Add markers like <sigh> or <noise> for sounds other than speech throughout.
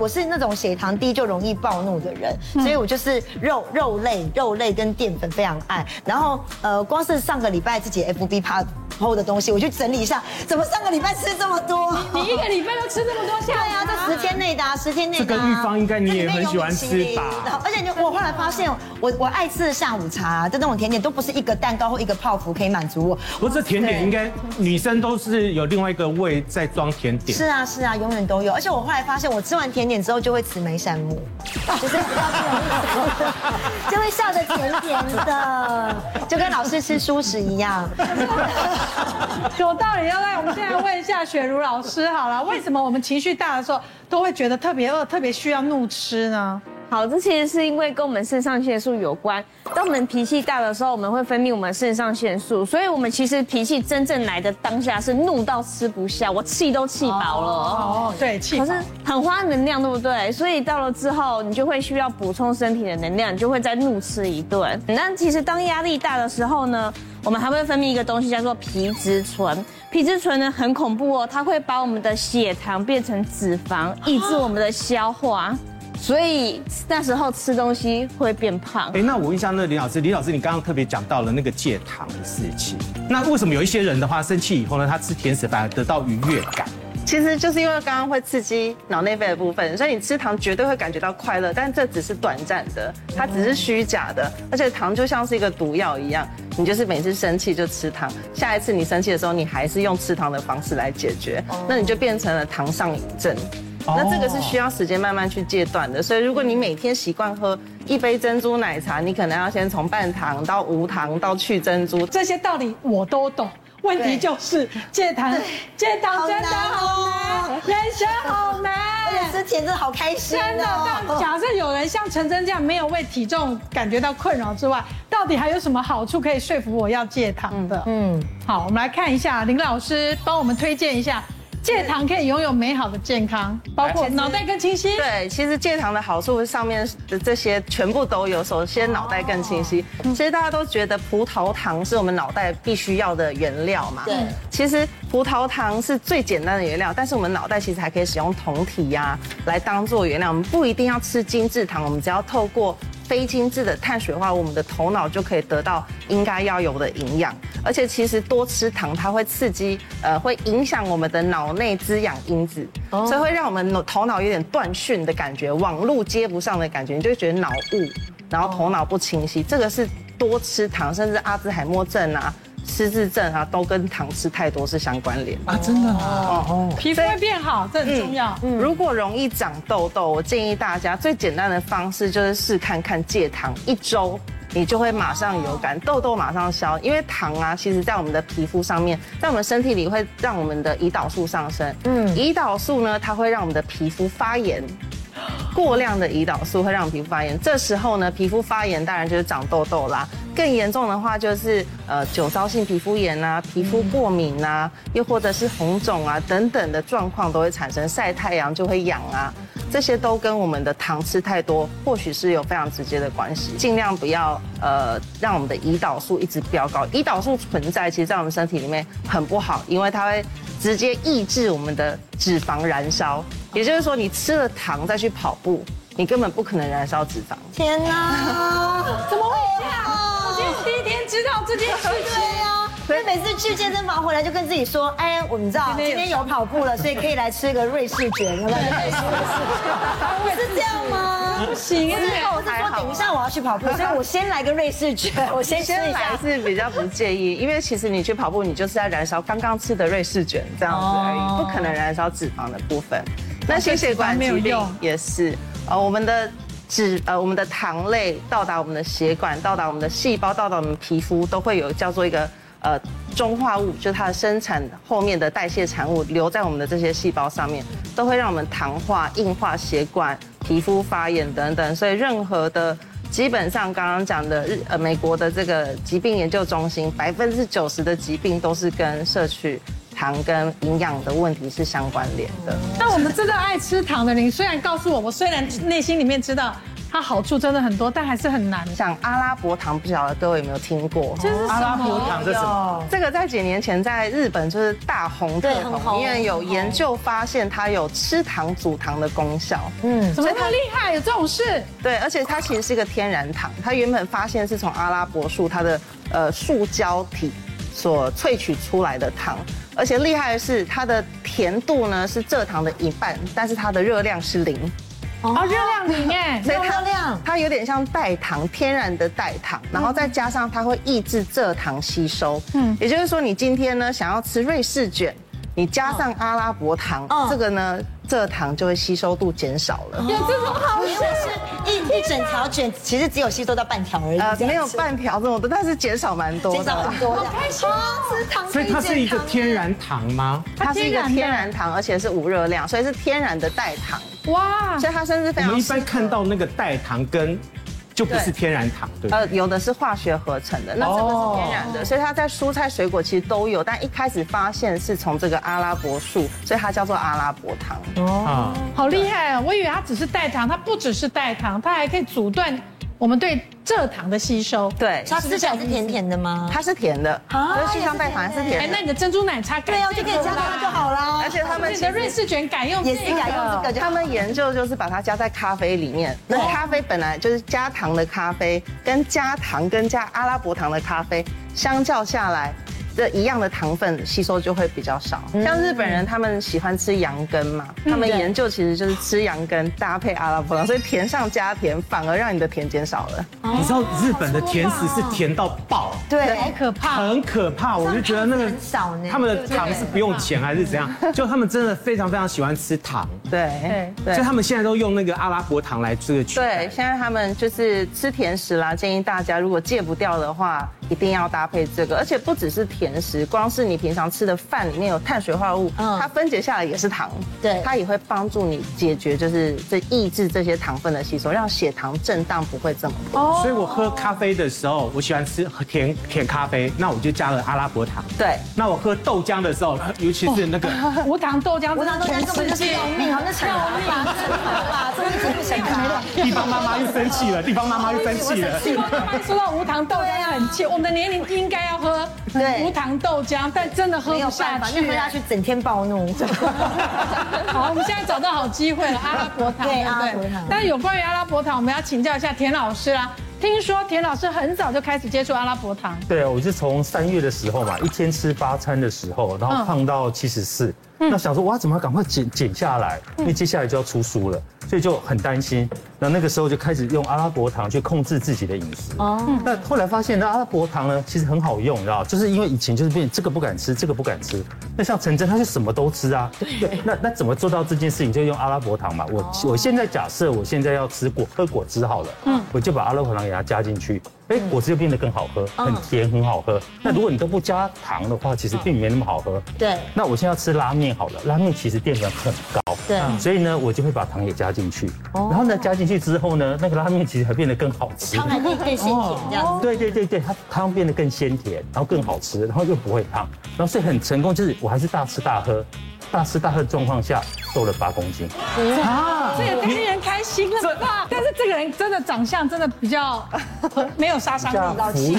我是那种血糖低就容易暴怒的人，所以我就是肉肉类、肉类跟淀粉非常爱。然后呃，光是上个礼拜自己 FB 趴。后的东西，我去整理一下，怎么上个礼拜吃这么多？你一个礼拜都吃这么多下？对啊，这十天内的，啊十天内的。这个玉芳应该你也很喜欢吃吧？而且你我后来发现，我我爱吃的下午茶，就那种甜点，都不是一个蛋糕或一个泡芙可以满足我。不是甜点，应该女生都是有另外一个胃在装甜点。是啊是啊，永远都有。而且我后来发现，我吃完甜点之后就会慈眉善目，就是比较不容易，<laughs> 就会笑得甜甜的，就跟老师吃蔬食一样。<laughs> 有道理，要来，我们现在问一下雪茹老师好了，为什么我们情绪大的时候都会觉得特别饿，特别需要怒吃呢？好，这其实是因为跟我们肾上腺素有关。当我们脾气大的时候，我们会分泌我们肾上腺素，所以我们其实脾气真正来的当下是怒到吃不下，我气都气饱了。哦，对，气饱。可是很花能量，对不对？所以到了之后，你就会需要补充身体的能量，你就会再怒吃一顿。那其实当压力大的时候呢，我们还会分泌一个东西叫做皮质醇。皮质醇呢很恐怖哦，它会把我们的血糖变成脂肪，抑制我们的消化。所以那时候吃东西会变胖。哎，那我问一下，那李老师，李老师，你刚刚特别讲到了那个戒糖的事情。那为什么有一些人的话，生气以后呢，他吃甜食反而得到愉悦感？其实就是因为刚刚会刺激脑内啡的部分，所以你吃糖绝对会感觉到快乐，但这只是短暂的，它只是虚假的。而且糖就像是一个毒药一样，你就是每次生气就吃糖，下一次你生气的时候，你还是用吃糖的方式来解决，那你就变成了糖上瘾症。那这个是需要时间慢慢去戒断的，所以如果你每天习惯喝一杯珍珠奶茶，你可能要先从半糖到无糖到去珍珠，这些道理我都懂。问题就是戒糖，戒糖真的好难，<laughs> 人生好难。而且吃甜真的好开心。真的，但假设有人像陈真这样没有为体重感觉到困扰之外，到底还有什么好处可以说服我要戒糖的？嗯，好，我们来看一下林老师帮我们推荐一下。戒糖可以拥有美好的健康，包括脑袋更清晰。对，其实戒糖的好处上面的这些全部都有。首先，脑袋更清晰。其实大家都觉得葡萄糖是我们脑袋必须要的原料嘛。对。其实葡萄糖是最简单的原料，但是我们脑袋其实还可以使用酮体呀来当做原料。我们不一定要吃精制糖，我们只要透过。非精致的碳水化，我们的头脑就可以得到应该要有的营养。而且其实多吃糖，它会刺激，呃，会影响我们的脑内滋养因子，所以会让我们头脑有点断讯的感觉，网路接不上的感觉，你就会觉得脑雾，然后头脑不清晰。这个是多吃糖，甚至阿兹海默症啊。失智症啊，都跟糖吃太多是相关联啊，真的啊，哦，皮肤会变好，这很重要。嗯，如果容易长痘痘，我建议大家最简单的方式就是试看看戒糖，一周你就会马上有感，痘痘马上消。因为糖啊，其实在我们的皮肤上面，在我们身体里会让我们的胰岛素上升。嗯，胰岛素呢，它会让我们的皮肤发炎。过量的胰岛素会让皮肤发炎，这时候呢，皮肤发炎当然就是长痘痘啦。更严重的话就是呃酒糟性皮肤炎啊，皮肤过敏啊，又或者是红肿啊等等的状况都会产生。晒太阳就会痒啊，这些都跟我们的糖吃太多或许是有非常直接的关系。尽量不要呃让我们的胰岛素一直飙高。胰岛素存在，其实在我们身体里面很不好，因为它会直接抑制我们的脂肪燃烧。也就是说，你吃了糖再去跑步，你根本不可能燃烧脂肪。天哪，<laughs> 怎么会这样？知道这件事情啊！所以每次去健身房回来就跟自己说：“哎，我们知道今天有跑步了，所以可以来吃个瑞士卷。” <laughs> 是这样吗？不行，因为我是说等一下我要去跑步，所以我先来个瑞士卷，<laughs> 我先吃一下。是比较不介意，因为其实你去跑步，你就是在燃烧刚刚吃的瑞士卷这样子而已，不可能燃烧脂肪的部分。那心血管疾病也是，呃，我们的 <laughs> 脂，呃，我们的糖类到达我们的血管，到达我们的细胞，到达我们皮肤，都会有叫做一个呃中化物，就是它的生产后面的代谢产物留在我们的这些细胞上面，都会让我们糖化、硬化血管、皮肤发炎等等。所以任何的，基本上刚刚讲的日呃美国的这个疾病研究中心，百分之九十的疾病都是跟摄取。糖跟营养的问题是相关联的。那我们这个爱吃糖的人，虽然告诉我，我虽然内心里面知道它好处真的很多，但还是很难。像阿拉伯糖，不晓得各位有没有听过？这是阿拉伯糖这是什么？这个在几年前在日本就是大红特红红，因为有研究发现它有吃糖阻糖的功效。嗯，怎么那么厉害？有这种事？对，而且它其实是一个天然糖，它原本发现是从阿拉伯树它的呃树胶体所萃取出来的糖，而且厉害的是它的甜度呢是蔗糖的一半，但是它的热量是零。哦，热量零哎，所以它热量它有点像代糖，天然的代糖，然后再加上它会抑制蔗糖吸收。嗯，也就是说，你今天呢想要吃瑞士卷，你加上阿拉伯糖，嗯这个呢蔗糖就会吸收度减少了。有这种好事一一整条卷，其实只有吸收到半条而已。呃，没有半条这么多，但是减少蛮多减少的很。多的。好开心哦吃糖，所以它是一个天。然糖吗？它是一个天然的天然糖，而且是无热量，所以是天然的代糖，哇，所以它甚至非常我们一般看到那个代糖跟就不是天然糖，对。呃，有的是化学合成的，那这个是天然的，所以它在蔬菜水果其实都有，但一开始发现是从这个阿拉伯树，所以它叫做阿拉伯糖。哦，好厉害啊！我以为它只是代糖，它不只是代糖，它还可以阻断我们对蔗糖的吸收。对，它吃起来是甜甜的吗？它是甜的，啊就是就像代糖是哎甜，的那。你的珍珠奶茶改对啊，就可以加它就好啦。而且他们你的瑞士卷改用也是这个改用这个他们研究就是把它加在咖啡里面。那咖啡本来就是加糖的咖啡，跟加糖跟加阿拉伯糖的咖啡相较下来，这一样的糖分吸收就会比较少。像日本人他们喜欢吃羊羹嘛，他们研究其实就是吃羊羹搭配阿拉伯糖，所以甜上加甜，反而让你的甜减少了。你知道日本的甜食是甜到爆，对，好可怕。很可怕。我就觉得那个少呢他们的糖是不用钱还是怎样？<laughs> 就他们真的非常非常喜欢吃糖，对对所以他们现在都用那个阿拉伯糖来这个取代。对，现在他们就是吃甜食啦，建议大家如果戒不掉的话，一定要搭配这个，而且不只是甜食，光是你平常吃的饭里面有碳水化合物，嗯。它分解下来也是糖，对。它也会帮助你解决就是这抑制这些糖分的吸收，让血糖震荡不会这么多。所以我喝咖啡的时候，我喜欢吃甜甜咖啡，那我就加了阿拉伯糖。对，那我喝豆浆的时候，<laughs> 尤其是那个 <laughs> 无糖豆浆，无糖豆浆根本就是要命，好像抢了吧，地方妈妈又生气了，地方妈妈又生气了。说到无糖豆浆很气，我们的年龄应该要喝对无糖豆浆，但真的喝不下去喝。下去整天暴怒。<laughs> 好，我们现在找到好机会了，阿拉伯糖，对不阿拉伯糖但是有关于阿拉伯糖，我们要请教一下田老师啦。听说田老师很早就开始接触阿拉伯糖，对啊，我是从三月的时候嘛，一天吃八餐的时候，然后胖到七十四，那想说哇，怎么赶快减减下来？因为接下来就要出书了，所以就很担心。那那个时候就开始用阿拉伯糖去控制自己的饮食。哦，那后来发现那阿拉伯糖呢，其实很好用，你知道，就是因为以前就是变这个不敢吃，这个不敢吃。那像陈真他就什么都吃啊，对，那那怎么做到这件事情？就用阿拉伯糖嘛。我我现在假设我现在要吃果喝果汁好了，嗯，我就把阿拉伯糖给它加进去，哎，果汁就变得更好喝，很甜，很好喝。那如果你都不加糖的话，其实并没那么好喝。对那我现在要吃拉面好了，拉面其实淀粉很高，对所以呢，我就会把糖也加进去。哦然后呢，加进去之后呢，那个拉面其实还变得更好吃。汤还可以更鲜甜这样子。对对对对，它汤变得更鲜甜，然后更好吃，然后又不会胖，然后所以很成功，就是我还是大吃大喝，大吃大喝的状况下瘦了八公斤。啊，这也太令人开心了吧？但是这个人真的长相真的比较没有杀伤力，老气，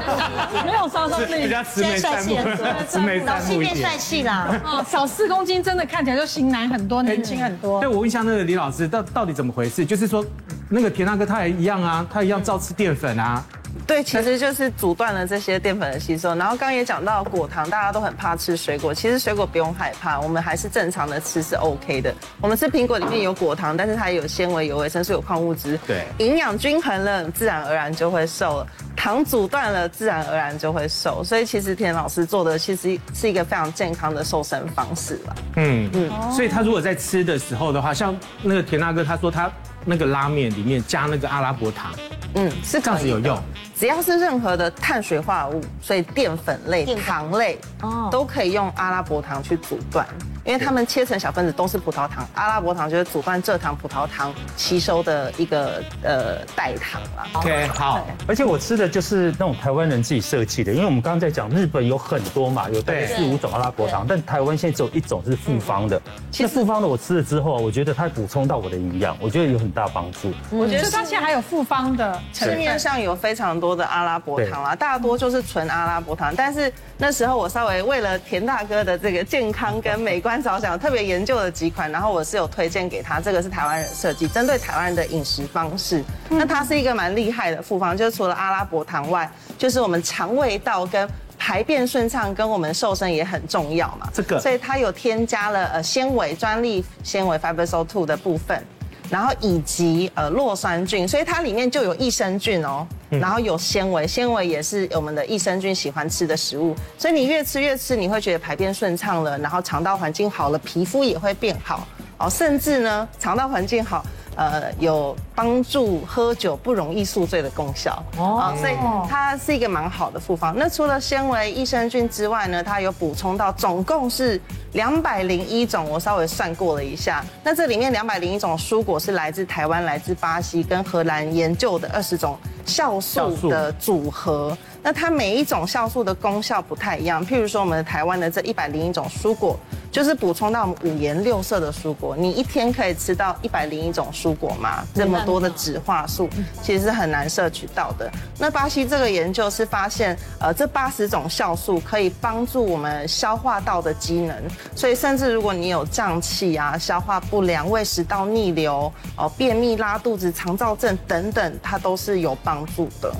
<laughs> 没有杀伤力。比较慈眉善目现在帅气很多，慈眉老善目一点气变帅。气啦。哦，少四公斤真的看起来就型男很多，年轻很多对，。我问一下那个李老师，到到底怎么回事？就是说，那个田大哥他也一样啊，他一样照吃淀粉啊。对，其实就是阻断了这些淀粉的吸收。然后刚刚也讲到果糖，大家都很怕吃水果，其实水果不用害怕，我们还是正常的吃是 OK 的。我们吃苹果里面有果糖，但是它也有纤维、有维生素、有矿物质，对营养均衡了，自然而然就会瘦了。糖阻断了，自然而然就会瘦。所以其实田老师做的其实是一个非常健康的瘦身方式了。嗯嗯，所以他如果在吃的时候的话，像那个田大哥他说他那个拉面里面加那个阿拉伯糖，嗯，是这样子有用。只要是任何的碳水化合物，所以淀粉类、粉糖类哦都可以用阿拉伯糖去阻断。因为他们切成小分子都是葡萄糖，阿拉伯糖就是阻断蔗糖、葡萄糖吸收的一个呃代糖啦。OK，好。而且我吃的就是那种台湾人自己设计的，因为我们刚刚在讲日本有很多嘛，有大概四五种阿拉伯糖，但台湾现在只有一种是复方的。其实复方的我吃了之后，我觉得它补充到我的营养，我觉得有很大帮助。我觉得它现在还有复方的，市面上有非常多的阿拉伯糖啦，大多就是纯阿拉伯糖。但是那时候我稍微为了田大哥的这个健康跟美观着想，特别研究了几款，然后我是有推荐给他，这个是台湾人设计，针对台湾人的饮食方式。那它是一个蛮厉害的复方，就是除了阿拉伯糖外，就是我们肠胃道跟排便顺畅跟我们瘦身也很重要嘛。这个，所以它有添加了呃纤维专利纤维 Fibersol Two 的部分。然后以及呃酪酸菌，所以它里面就有益生菌哦，然后有纤维，纤维也是我们的益生菌喜欢吃的食物，所以你越吃越吃，你会觉得排便顺畅了，然后肠道环境好了，皮肤也会变好哦，甚至呢肠道环境好。呃，有帮助喝酒不容易宿醉的功效哦，所以它是一个蛮好的复方。那除了纤维、益生菌之外呢，它有补充到总共是两百零一种，我稍微算过了一下，那这里面两百零一种蔬果是来自台湾、来自巴西跟荷兰研究的二十种酵素的组合。那它每一种酵素的功效不太一样，譬如说我们台湾的这一百零一种蔬果，就是补充到我们五颜六色的蔬果。你一天可以吃到一百零一种蔬果吗？这么多的植化素，其实是很难摄取到的。那巴西这个研究是发现，呃，这八十种酵素可以帮助我们消化道的机能，所以甚至如果你有胀气啊、消化不良、胃食道逆流、哦、便秘、拉肚子、肠燥症等等，它都是有帮助的。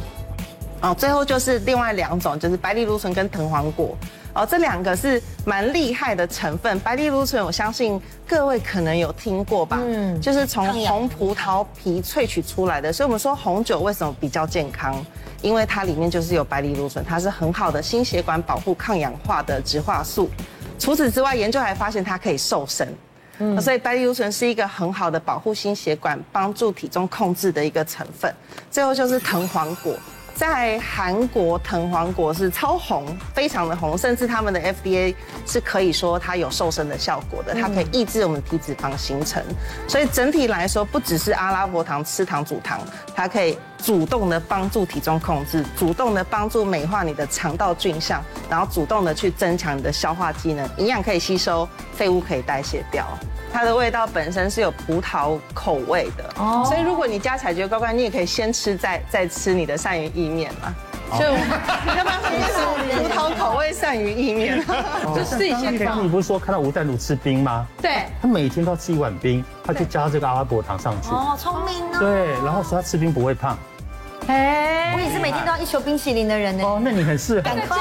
哦，最后就是另外两种，就是白藜芦醇跟藤黄果。哦，这两个是蛮厉害的成分。白藜芦醇，我相信各位可能有听过吧？嗯，就是从红葡萄皮萃取出来的。所以我们说红酒为什么比较健康？因为它里面就是有白藜芦醇，它是很好的心血管保护、抗氧化的植化素。除此之外，研究还发现它可以瘦身。嗯，所以白藜芦醇是一个很好的保护心血管、帮助体重控制的一个成分。最后就是藤黄果。在韩国，藤黄果是超红，非常的红，甚至他们的 FDA 是可以说它有瘦身的效果的，它可以抑制我们体脂肪形成。所以整体来说，不只是阿拉伯糖吃糖煮糖，它可以主动的帮助体重控制，主动的帮助美化你的肠道菌相，然后主动的去增强你的消化机能，营养可以吸收，废物可以代谢掉。它的味道本身是有葡萄口味的哦，所以如果你加起来觉得怪怪，你也可以先吃再再吃你的鳝鱼意面嘛。就要不要试试葡萄口味鳝鱼意面？就试一下。你 <laughs> 不是说看到吴淡如吃冰吗？对，他每天都要吃一碗冰，他就加这个阿拉伯糖上去。哦，聪明哦。对，然后说他吃冰不会胖。哎，我也是每天都要一球冰淇淋的人呢。哦，那你很适合。赶快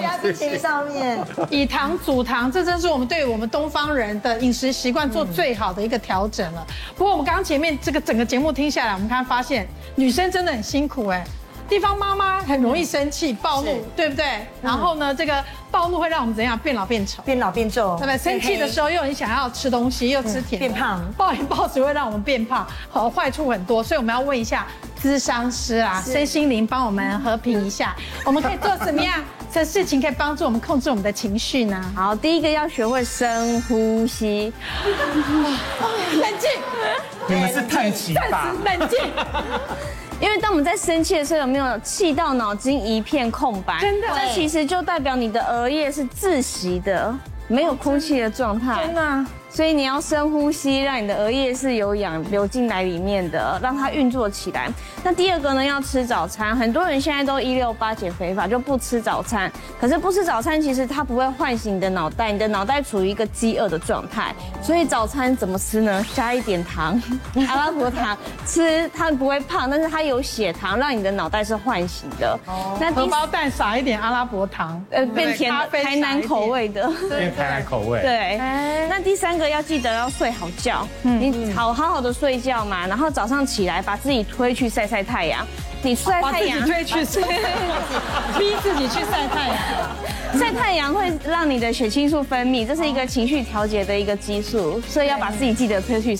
加冰淇淋上面，以糖煮糖，这真是我们对我们东方人的饮食习惯做最好的一个调整了。不过我们刚刚前面这个整个节目听下来，我们看发现女生真的很辛苦哎。地方妈妈很容易生气、暴怒，对不对？然后呢，这个暴怒会让我们怎样？变老变丑，变老变皱，对不对？生气的时候又很想要吃东西，又吃甜，变胖。暴饮暴食会让我们变胖，好，坏处很多。所以我们要问一下咨商师啊，身心灵帮我们和平一下，<laughs> 我们可以做什么样的事情可以帮助我们控制我们的情绪呢？好，第一个要学会深呼吸，冷静。你们是太极吧？冷静。<laughs> 因为当我们在生气的时候，有没有气到脑筋一片空白？真的，这其实就代表你的额叶是窒息的，没有空气的状态。真的。所以你要深呼吸，让你的额叶是有氧流进来里面的，让它运作起来。那第二个呢，要吃早餐。很多人现在都一六八减肥法，就不吃早餐。可是不吃早餐，其实它不会唤醒你的脑袋，你的脑袋处于一个饥饿的状态。所以早餐怎么吃呢？加一点糖，阿拉伯糖，吃它不会胖，但是它有血糖，让你的脑袋是唤醒的。哦。那荷包蛋撒一点阿拉伯糖，呃，变甜台南口味的，变台南口味。对。那第三个。要记得要睡好觉，你好好好的睡觉嘛，然后早上起来把自己推去晒晒太阳，你晒太阳，推去晒，<laughs> 逼自己去晒太阳，晒太阳会让你的血清素分泌，这是一个情绪调节的一个激素，所以要把自己记得推去。